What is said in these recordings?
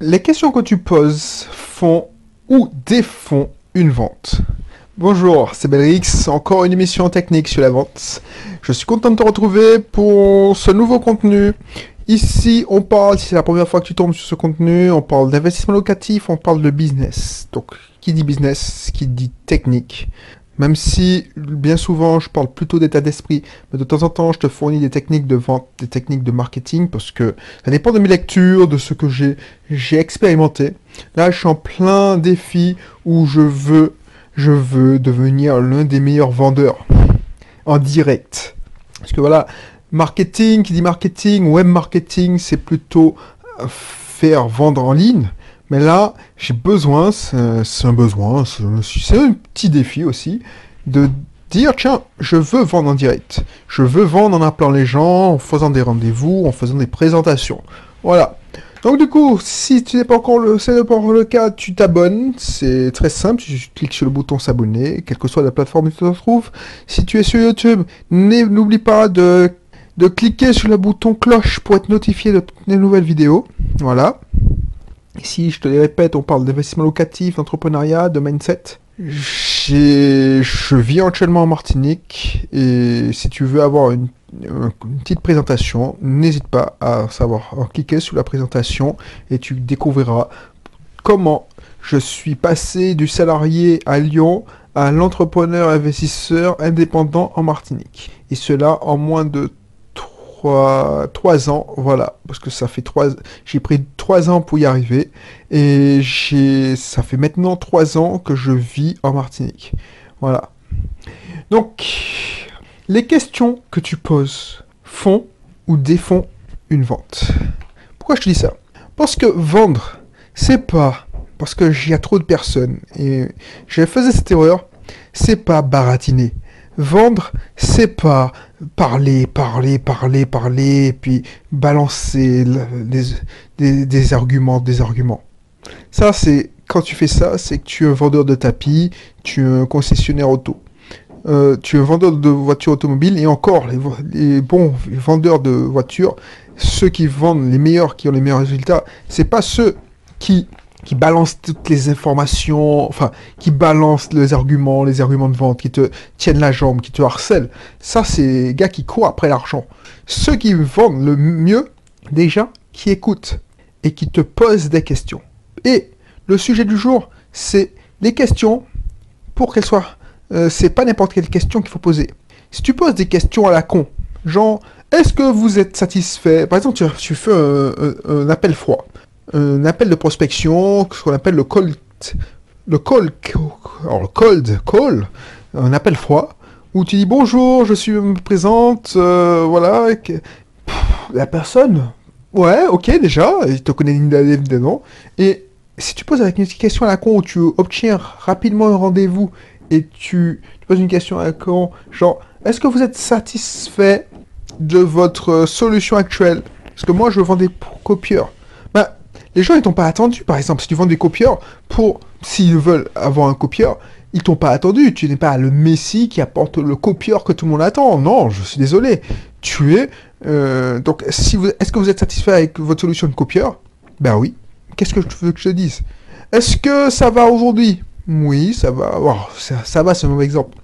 Les questions que tu poses font ou défont une vente. Bonjour, c'est Belrix, encore une émission technique sur la vente. Je suis content de te retrouver pour ce nouveau contenu. Ici, on parle, si c'est la première fois que tu tombes sur ce contenu, on parle d'investissement locatif, on parle de business. Donc, qui dit business, qui dit technique. Même si, bien souvent, je parle plutôt d'état d'esprit, mais de temps en temps, je te fournis des techniques de vente, des techniques de marketing, parce que ça dépend de mes lectures, de ce que j'ai, expérimenté. Là, je suis en plein défi où je veux, je veux devenir l'un des meilleurs vendeurs en direct. Parce que voilà, marketing, qui dit marketing, web marketing, c'est plutôt faire vendre en ligne. Mais là, j'ai besoin, c'est un besoin, c'est un petit défi aussi, de dire, tiens, je veux vendre en direct. Je veux vendre en appelant les gens, en faisant des rendez-vous, en faisant des présentations. Voilà. Donc du coup, si tu n'es pas encore le, c'est pas encore le cas, tu t'abonnes. C'est très simple. Tu cliques sur le bouton s'abonner, quelle que soit la plateforme où tu te trouves. Si tu es sur YouTube, n'oublie pas de, de cliquer sur le bouton cloche pour être notifié de toutes les nouvelles vidéos. Voilà. Ici, je te les répète, on parle d'investissement locatif, d'entrepreneuriat, de mindset. Je vis actuellement en Martinique et si tu veux avoir une, petite présentation, n'hésite pas à savoir cliquer sur la présentation et tu découvriras comment je suis passé du salarié à Lyon à l'entrepreneur investisseur indépendant en Martinique. Et cela en moins de trois, ans, voilà, parce que ça fait trois, j'ai pris trois ans pour y arriver, et j'ai, ça fait maintenant trois ans que je vis en Martinique, voilà. Donc, les questions que tu poses font ou défont une vente. Pourquoi je te dis ça? Parce que vendre, c'est pas parce que y a trop de personnes et je faisais cette erreur, c'est pas baratiner. Vendre, c'est pas parler, parler, parler, parler, puis balancer des, arguments, des arguments. Ça, c'est quand tu fais ça, c'est que tu es un vendeur de tapis, tu es un concessionnaire auto. Euh, tu es un vendeur de voitures automobiles et encore, les, les, bons vendeurs de voitures, ceux qui vendent les meilleurs, qui ont les meilleurs résultats, c'est pas ceux qui qui balance toutes les informations, enfin, qui balance les arguments, les arguments de vente, qui te tiennent la jambe, qui te harcèlent. Ça, c'est les gars qui courent après l'argent. Ceux qui vendent le mieux, déjà, qui écoutent et qui te posent des questions. Et le sujet du jour, c'est les questions pour qu'elles soient. Euh, c'est pas n'importe quelle question qu'il faut poser. Si tu poses des questions à la con, genre, est-ce que vous êtes satisfait? Par exemple, tu, fais un appel froid un appel de prospection, ce qu'on appelle le cold, le cold, alors cold call, un appel froid, où tu dis bonjour, je suis me présente, euh, voilà, la personne, ouais, ok déjà, il te connaît évidemment, et si tu poses avec une question à la con où tu obtiens rapidement un rendez-vous et tu, tu poses une question à la con, genre, est-ce que vous êtes satisfait de votre solution actuelle? Parce que moi, je vends des copieurs. Les gens, ils t'ont pas attendu. Par exemple, si tu vends des copieurs, pour s'ils veulent avoir un copieur, ils t'ont pas attendu. Tu n'es pas le messie qui apporte le copieur que tout le monde attend. Non, je suis désolé. Tu es. Euh, donc, si est-ce que vous êtes satisfait avec votre solution de copieur? Ben oui. Qu'est-ce que tu veux que je te dise? Est-ce que ça va aujourd'hui? Oui, ça va. ça, va, c'est un mauvais exemple.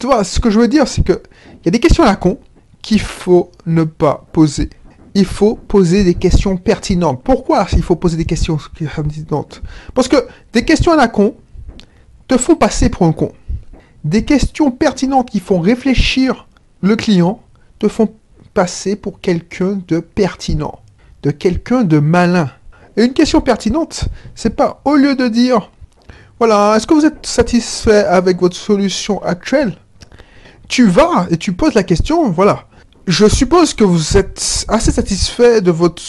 Tu vois, ce que je veux dire, c'est que il y a des questions à la con qu'il faut ne pas poser il faut poser des questions pertinentes. Pourquoi il faut poser des questions pertinentes? Parce que des questions à la con te font passer pour un con. Des questions pertinentes qui font réfléchir le client te font passer pour quelqu'un de pertinent, de quelqu'un de malin. Et une question pertinente, c'est pas au lieu de dire voilà, est-ce que vous êtes satisfait avec votre solution actuelle? Tu vas et tu poses la question, voilà, je suppose que vous êtes assez satisfait de votre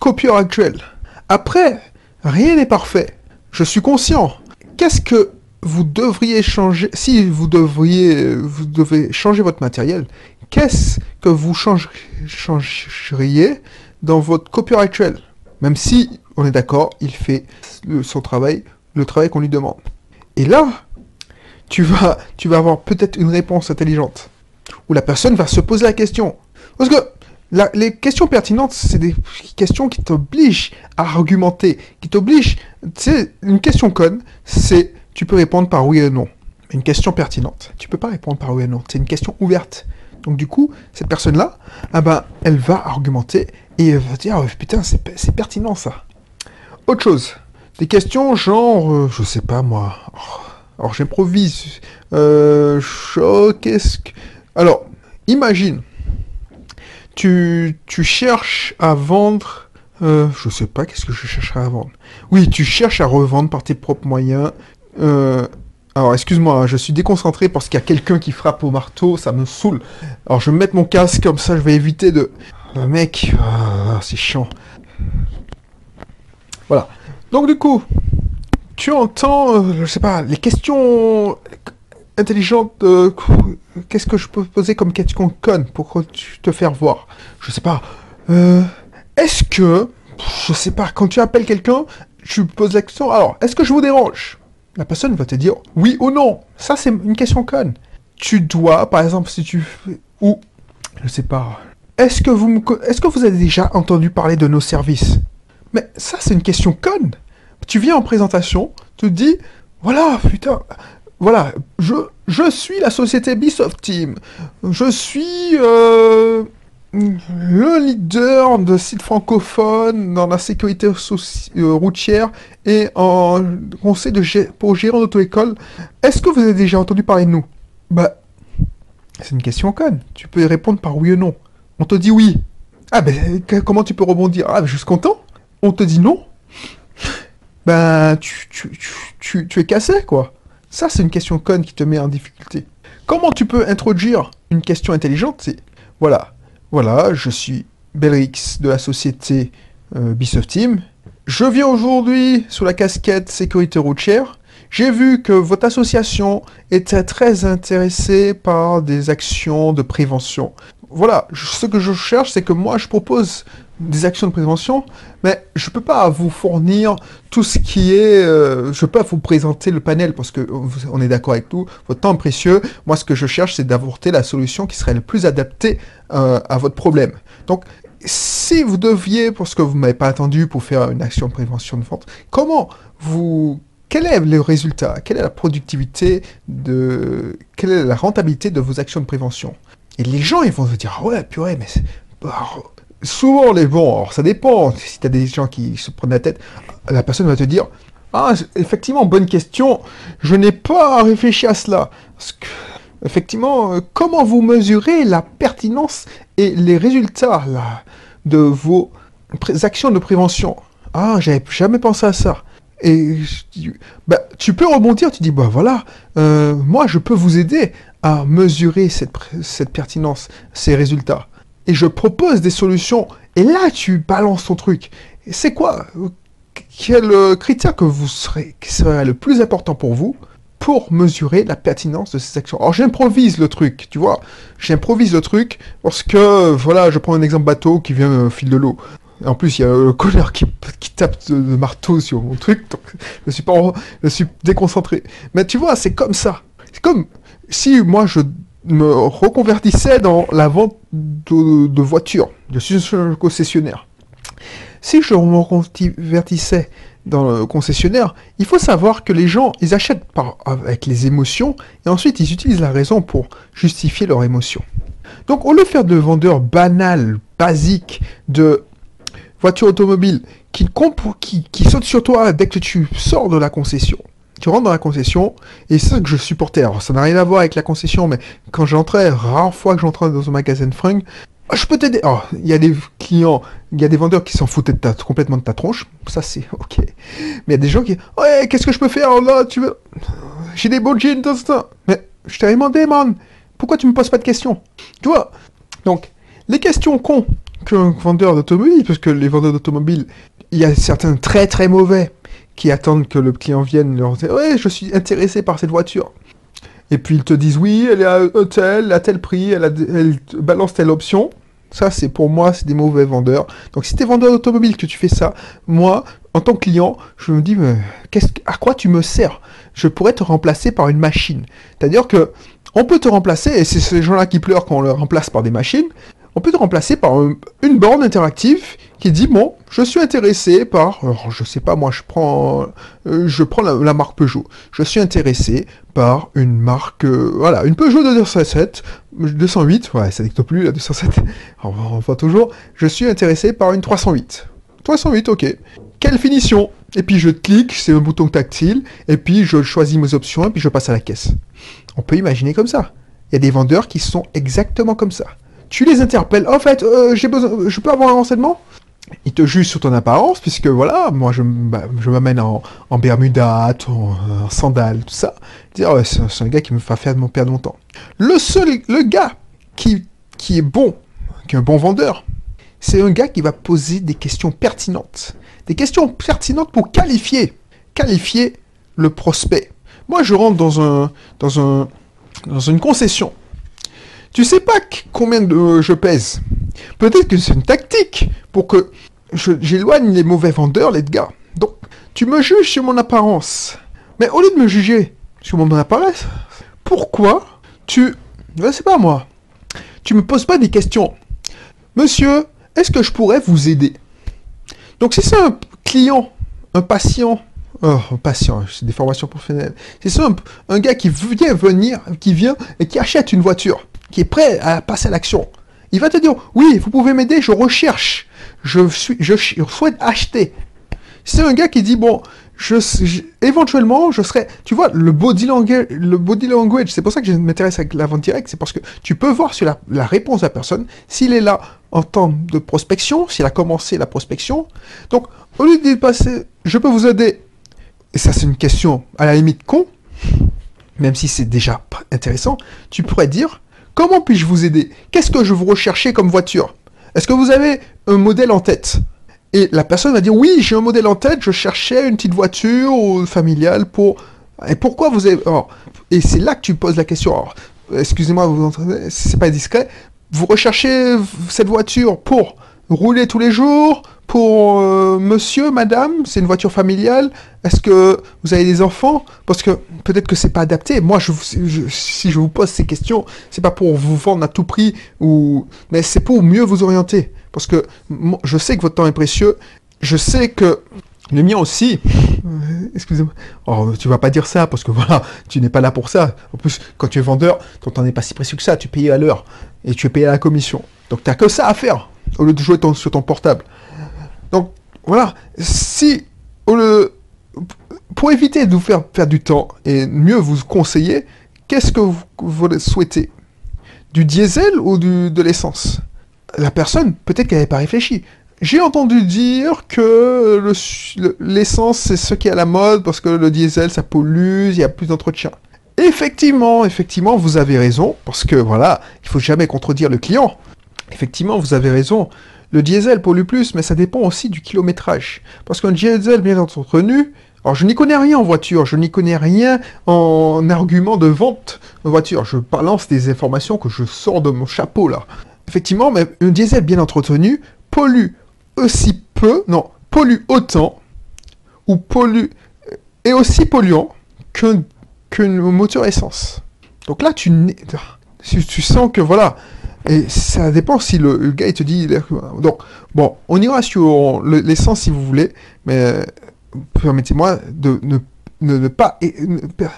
copieur actuel. Après, rien n'est parfait. Je suis conscient. Qu'est-ce que vous devriez changer? Si vous devriez vous devez changer votre matériel Qu'est-ce que vous changeriez dans votre copieur actuel? Même si on est d'accord, il fait son travail, le travail qu'on lui demande. Et là, tu vas tu vas avoir peut-être une réponse intelligente où la personne va se poser la question. Parce que les questions pertinentes, c'est des questions qui t'obligent à argumenter, qui t'obligent. C'est une question conne, c'est tu peux répondre par oui et non. Une question pertinente, tu peux pas répondre par oui et non. C'est une question ouverte. Donc du coup, cette personne-là, ah ben, elle va argumenter et elle va dire oh, putain, c'est pertinent ça. Autre chose, des questions genre, euh, je sais pas moi. alors j'improvise. Euh, qu'est-ce que. Alors, imagine, tu, cherches à vendre. Euh, je sais pas, qu'est-ce que je chercherais à vendre Oui, tu cherches à revendre par tes propres moyens. Euh, alors, excuse-moi, hein, je suis déconcentré parce qu'il y a quelqu'un qui frappe au marteau, ça me saoule. Alors, je vais mettre mon casque comme ça, je vais éviter de. Le mec, ah, c'est chiant. Voilà. Donc, du coup, tu entends, euh, je sais pas, les questions intelligente, euh, qu'est-ce que je peux poser comme question conne pour te faire voir? Je sais pas. Euh, est-ce que, je sais pas, quand tu appelles quelqu'un, tu poses la question, alors, est-ce que je vous dérange? La personne va te dire oui ou non. Ça, c'est une question conne. Tu dois, par exemple, si tu... Ou, je sais pas. Est-ce que vous Est-ce que vous avez déjà entendu parler de nos services? Mais ça, c'est une question conne. Tu viens en présentation, tu te dis, voilà, putain, voilà, je, je suis la société Bisoft Team. Je suis euh, le leader de sites francophones dans la sécurité euh, routière et en conseil de pour gérant d'auto-école. Est-ce que vous avez déjà entendu parler de nous? Bah, c'est une question conne. Tu peux y répondre par oui ou non. On te dit oui. Ah ben, comment tu peux rebondir? Ah ben, je suis content. On te dit non. Ben, tu, tu, tu, tu es cassé, quoi. Ça, c'est une question conne qui te met en difficulté. Comment tu peux introduire une question intelligente C'est voilà, voilà, je suis Belrix de la société euh, Team. Je viens aujourd'hui sous la casquette sécurité routière. J'ai vu que votre association était très intéressée par des actions de prévention. Voilà, ce que je cherche, c'est que moi, je propose des actions de prévention, mais je ne peux pas vous fournir tout ce qui est... Euh, je peux pas vous présenter le panel parce que on est d'accord avec tout, votre temps est précieux. Moi, ce que je cherche, c'est d'apporter la solution qui serait le plus adaptée euh, à votre problème. Donc, si vous deviez, parce que vous ne m'avez pas attendu pour faire une action de prévention de vente, comment vous... Quel est le résultat? Quelle est la productivité de... Quelle est la rentabilité de vos actions de prévention? Et les gens, ils vont se dire, ah ouais, purée, mais... Bah, souvent les bons, alors ça dépend, si tu as des gens qui se prennent la tête, la personne va te dire Ah, effectivement, bonne question, je n'ai pas réfléchi à cela. Effectivement, euh, comment vous mesurez la pertinence et les résultats de vos actions de prévention? Ah, j'avais jamais pensé à ça. Et bah, tu peux rebondir, tu dis, bah voilà, euh, moi je peux vous aider à mesurer cette pertinence, ces résultats et je propose des solutions. Et là, tu balances ton truc. C'est quoi Quel euh, critère que vous serez, qui serait le plus important pour vous pour mesurer la pertinence de ces actions? Alors j'improvise le truc, tu vois. J'improvise le truc parce que, voilà, je prends un exemple bateau qui vient au fil de l'eau. En plus, il y a le connard qui, tape de, marteau sur mon truc, je suis pas, je suis déconcentré. Mais tu vois, c'est comme ça. C'est comme si moi je me reconvertissais dans la vente de, voitures. Je suis un concessionnaire. Si je me reconvertissais dans le concessionnaire, il faut savoir que les gens, ils achètent avec les émotions et ensuite ils utilisent la raison pour justifier leur émotion. Donc au lieu de faire de vendeurs banals, basiques, de voitures automobiles qui, qui, qui sautent sur toi dès que tu sors de la concession, tu rentres dans la concession, et c'est ça que je supportais. Alors, ça n'a rien à voir avec la concession, mais quand j'entrais, rare fois que j'entrais dans un magasin de fringues, ah, je peux t'aider. Oh, il y a des clients, il y a des vendeurs qui s'en foutaient complètement de ta tronche. Ça, c'est ok. Mais il y a des gens qui, ouais, qu'est-ce que je peux faire là Tu veux, j'ai des beaux jeans, ça. Mais je t'ai demandé, man. Pourquoi tu me poses pas de questions? Tu vois? Donc, les questions cons qu'un vendeur d'automobile, parce que les vendeurs d'automobile, il y a certains très très mauvais qui attendent que le client vienne leur dire Ouais, je suis intéressé par cette voiture. Et puis ils te disent Oui, elle est à tel, à tel prix, elle, balance telle option. Ça, c'est pour moi, c'est des mauvais vendeurs. Donc, si tu es vendeur d'automobile, que tu fais ça, moi, en tant que client, je me dis, mais à quoi tu me sers? Je pourrais te remplacer par une machine. C'est-à-dire que on peut te remplacer, et c'est ces gens-là qui pleurent quand on le remplace par des machines, on peut te remplacer par une borne interactive qui dit bon, je suis intéressé par, alors, je sais pas moi, je prends, euh, je prends la, marque Peugeot. Je suis intéressé par une marque, euh, voilà, une Peugeot 207, 208, ouais, ça dicte plus la 207. on voit toujours. Je suis intéressé par une 308. 308, ok. Quelle finition? Et puis je clique, c'est un bouton tactile, et puis je choisis mes options, et puis je passe à la caisse. On peut imaginer comme ça. Il y a des vendeurs qui sont exactement comme ça. Tu les interpelles. En fait, euh, j'ai besoin, je peux avoir un renseignement? Il te juge sur ton apparence, puisque voilà, moi je, bah, je m'amène en, en Bermuda, en, sandales, tout ça. Dire, c'est un gars qui me fait faire mon perdre mon temps. Le seul, le gars qui, qui est bon, qui est un bon vendeur, c'est un gars qui va poser des questions pertinentes. Des questions pertinentes pour qualifier, qualifier le prospect. Moi, je rentre dans un, dans un, dans une concession. Tu sais pas combien de je pèse. Peut-être que c'est une tactique pour que j'éloigne les mauvais vendeurs, les gars. Donc, tu me juges sur mon apparence. Mais au lieu de me juger sur mon apparence, pourquoi tu... Je sais pas moi. Tu me poses pas des questions. Monsieur, est-ce que je pourrais vous aider? Donc si c'est un client, un patient, oh, un patient, c'est des formations professionnelles. C'est ça un, un, gars qui vient venir, qui vient et qui achète une voiture, qui est prêt à passer à l'action. Il va te dire, oui, vous pouvez m'aider, je recherche, je, suis, je, souhaite acheter. C'est un gars qui dit, bon, je, éventuellement, je serai, tu vois, le body language, le body language, c'est pour ça que je m'intéresse avec la vente directe, c'est parce que tu peux voir sur la, la réponse de la personne, s'il est là en temps de prospection, s'il a commencé la prospection. Donc, au lieu de passer, je peux vous aider, et ça c'est une question à la limite con, même si c'est déjà intéressant, tu pourrais dire, Comment puis-je vous aider? Qu'est-ce que je vous recherchez comme voiture? Est-ce que vous avez un modèle en tête? Et la personne va dire oui, j'ai un modèle en tête, je cherchais une petite voiture familiale pour... Et pourquoi vous avez... et c'est là que tu poses la question. Excusez-moi, vous entendez, c'est pas discret. Vous recherchez cette voiture pour rouler tous les jours, pour euh, monsieur, madame, c'est une voiture familiale. Est-ce que vous avez des enfants? Parce que peut-être que c'est pas adapté. Moi, je, si je vous pose ces questions, c'est pas pour vous vendre à tout prix ou, mais c'est pour mieux vous orienter. Parce que je sais que votre temps est précieux. Je sais que le mien aussi. Excusez-moi. Oh, tu vas pas dire ça parce que voilà, tu n'es pas là pour ça. En plus, quand tu es vendeur, ton temps n'est pas si précieux que ça. Tu payes à l'heure et tu es payé à la commission. Donc tu n'as que ça à faire au lieu de jouer sur ton portable. Donc, voilà, si, pour éviter de vous faire perdre du temps et mieux vous conseiller, qu'est-ce que vous, souhaitez Du diesel ou de l'essence? La personne, peut-être qu'elle n'avait pas réfléchi. J'ai entendu dire que l'essence, c'est ce qui est à la mode, parce que le diesel, ça pollue, il y a plus d'entretien. Effectivement, effectivement, vous avez raison, parce que voilà, il faut jamais contredire le client. Effectivement, vous avez raison. Le diesel pollue plus, mais ça dépend aussi du kilométrage. Parce qu'un diesel bien entretenu, alors je n'y connais rien en voiture, je n'y connais rien en argument de vente en voiture. Je balance des informations que je sors de mon chapeau là. Effectivement, mais un diesel bien entretenu pollue aussi peu, non, pollue autant, ou pollue, est aussi polluant qu'un moteur essence. Donc là, tu, tu sens que voilà, et ça dépend si le, gars il te dit. Donc, bon, on ira sur l'essence si vous voulez, mais permettez-moi de ne, ne, pas.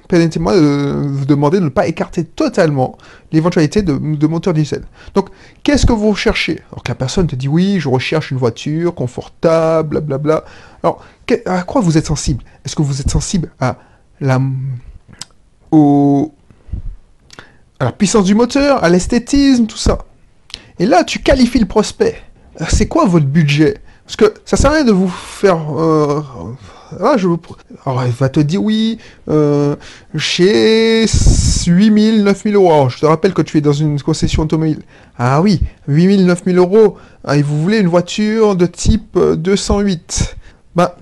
Permettez-moi de vous demander de ne pas écarter totalement l'éventualité de, de moteur diesel. Donc, qu'est-ce que vous recherchez? Alors que la personne te dit oui, je recherche une voiture confortable, blablabla. Alors, à quoi vous êtes sensible? Est-ce que vous êtes sensible à la. au à la puissance du moteur, à l'esthétisme, tout ça. Et là, tu qualifies le prospect. C'est quoi votre budget? Parce que ça sert à rien de vous faire... Euh, ah, je Alors, il va te dire oui, euh, chez 8000, 9000 euros. Alors, je te rappelle que tu es dans une concession automobile. Ah oui, 8000, 9000 euros. Ah, et vous voulez une voiture de type 208. Euh, bah,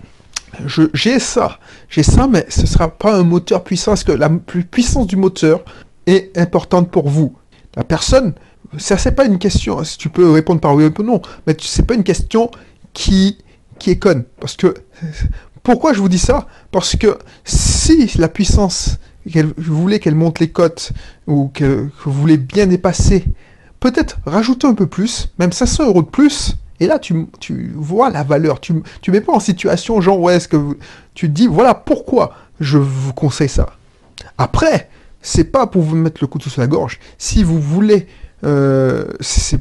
j'ai ça. J'ai ça, mais ce sera pas un moteur puissant. Parce que la puissance du moteur, est importante pour vous. La personne, ça c'est pas une question, si tu peux répondre par oui ou non, mais c'est pas une question qui, qui est conne. Parce que, pourquoi je vous dis ça? Parce que si la puissance, vous voulez qu'elle monte les cotes, ou que, vous voulez bien dépasser, peut-être rajouter un peu plus, même 500 euros de plus. Et là, tu, tu vois la valeur. Tu ne mets pas en situation, genre, ouais, est-ce que vous... tu dis, voilà pourquoi je vous conseille ça. Après, c'est pas pour vous mettre le couteau sur la gorge. Si vous voulez, euh,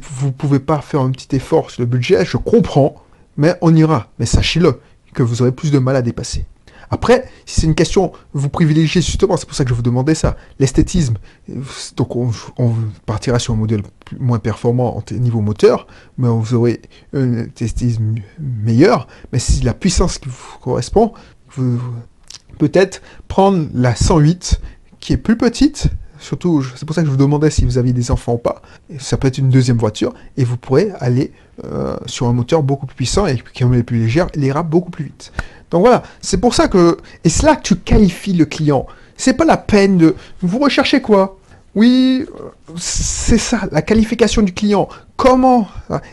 vous pouvez pas faire un petit effort sur le budget, je comprends, mais on ira. Mais sachez-le, que vous aurez plus de mal à dépasser. Après, si c'est une question, vous privilégiez justement, c'est pour ça que je vous demandais ça, l'esthétisme. Donc on, partira sur un modèle moins performant au niveau moteur, mais vous aurez un esthétisme meilleur. Mais si la puissance qui vous correspond, peut-être prendre la 108 est plus petite, surtout c'est pour ça que je vous demandais si vous aviez des enfants ou pas, ça peut être une deuxième voiture, et vous pourrez aller euh, sur un moteur beaucoup plus puissant et qui est plus légère, il ira beaucoup plus vite. Donc voilà, c'est pour ça que, et c'est là que tu qualifies le client. C'est pas la peine de, vous recherchez quoi? Oui, c'est ça, la qualification du client. Comment?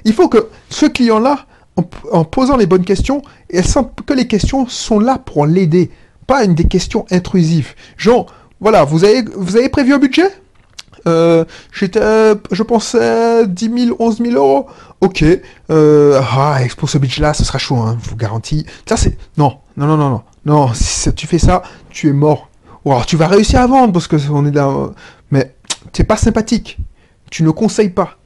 Il faut que ce client-là, en, en posant les bonnes questions, elle sent que les questions sont là pour l'aider pas une des questions intrusives. Genre, voilà, vous avez, vous avez prévu un budget? Euh, J'étais, je pensais 10 000, 11 000 euros. Ok. Euh, ah, pour ce budget-là, ce sera chaud, hein, je vous garantis. Ça, c'est... Non, non, non, non, non. Non, si tu fais ça, tu es mort. Ou alors, tu vas réussir à vendre parce que on est là... Mais t'es pas sympathique. Tu ne conseilles pas.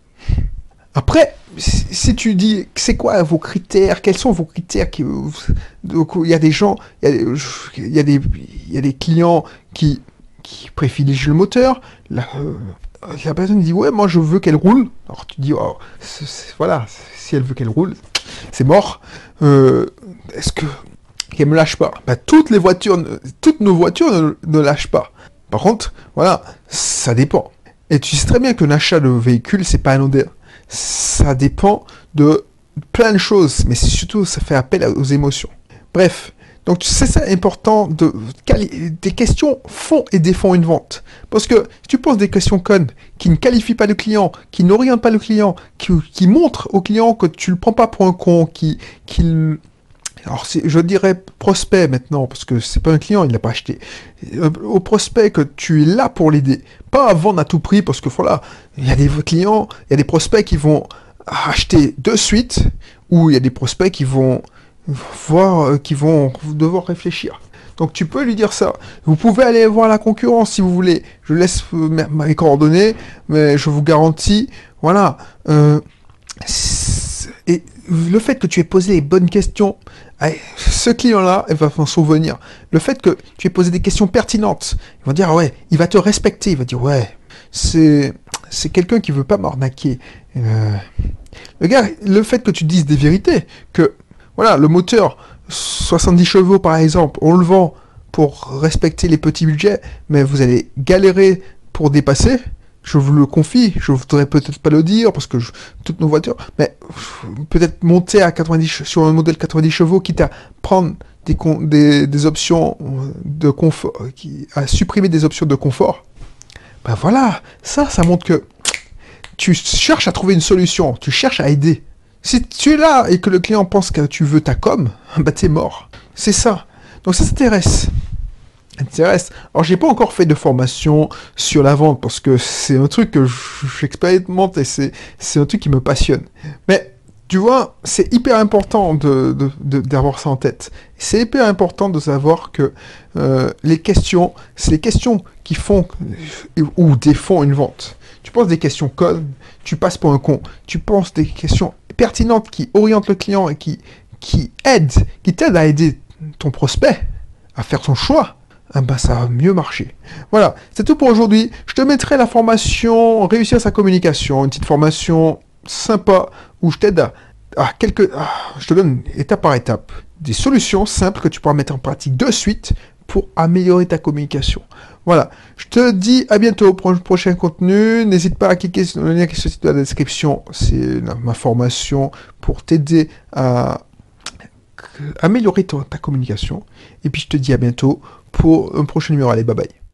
Après, si tu dis, c'est quoi vos critères? Quels sont vos critères Il y a des gens, il y a, des, il y a des clients qui, qui privilégient le moteur. La, euh, la, personne dit, ouais, moi je veux qu'elle roule. Alors tu dis, oh, voilà, si elle veut qu'elle roule, c'est mort. Euh, est-ce que qu'elle me lâche pas? Bah, Toutes les voitures, toutes nos voitures ne, lâchent pas. Par contre, voilà, ça dépend. Et tu sais très bien qu'un achat de véhicule, c'est pas anodin ça dépend de plein de choses, mais surtout ça fait appel aux émotions. Bref, donc c'est ça important de des questions font et défont une vente. Parce que si tu poses des questions connes qui ne qualifient pas le client, qui n'orientent pas le client, qui, montrent au client que tu le prends pas pour un con, qui, qui alors je dirais prospect maintenant, parce que c'est pas un client, il l'a pas acheté. Euh, au prospect que tu es là pour l'aider, pas à vendre à tout prix, parce que voilà, il y a des clients, il y a des prospects qui vont acheter de suite, ou il y a des prospects qui vont voir, euh, qui vont devoir réfléchir. Donc tu peux lui dire ça. Vous pouvez aller voir la concurrence si vous voulez. Je laisse euh, mes coordonnées, mais je vous garantis, voilà. et le fait que tu aies posé les bonnes questions, ce client-là, il va s'en souvenir. Le fait que tu aies posé des questions pertinentes, il va dire, ouais, il va te respecter, il va dire, ouais, c'est, c'est quelqu'un qui veut pas m'arnaquer. Euh, le gars, le fait que tu dises des vérités, que, voilà, le moteur, 70 chevaux par exemple, on le vend pour respecter les petits budgets, mais vous allez galérer pour dépasser, je vous le confie, je voudrais peut-être pas le dire parce que toutes nos voitures, mais peut-être monter à 90 sur un modèle 90 chevaux, quitte à prendre des, options de confort, qui, à supprimer des options de confort. Ben voilà, ça, ça montre que tu cherches à trouver une solution, tu cherches à aider. Si tu es là et que le client pense que tu veux ta com, bah t'es mort. C'est ça. Donc ça s'intéresse intéresse. Alors j'ai pas encore fait de formation sur la vente parce que c'est un truc que j'expérimente et c'est, un truc qui me passionne. Mais tu vois, c'est hyper important de, d'avoir ça en tête. C'est hyper important de savoir que euh, les questions, c'est les questions qui font ou défont une vente. Tu penses des questions connes, tu passes pour un con. Tu penses des questions pertinentes qui orientent le client et qui, qui aident, qui t'aident à aider ton prospect à faire son choix bah ça va mieux marcher. Voilà, c'est tout pour aujourd'hui. Je te mettrai la formation Réussir sa communication, une petite formation sympa où je t'aide à, quelques... Ah, je te donne étape par étape des solutions simples que tu pourras mettre en pratique de suite pour améliorer ta communication. Voilà, je te dis à bientôt pour un prochain contenu. N'hésite pas à cliquer sur le lien qui se situe dans la description. C'est ma formation pour t'aider à améliorer ta communication. Et puis je te dis à bientôt pour un prochain numéro. Allez, bye bye.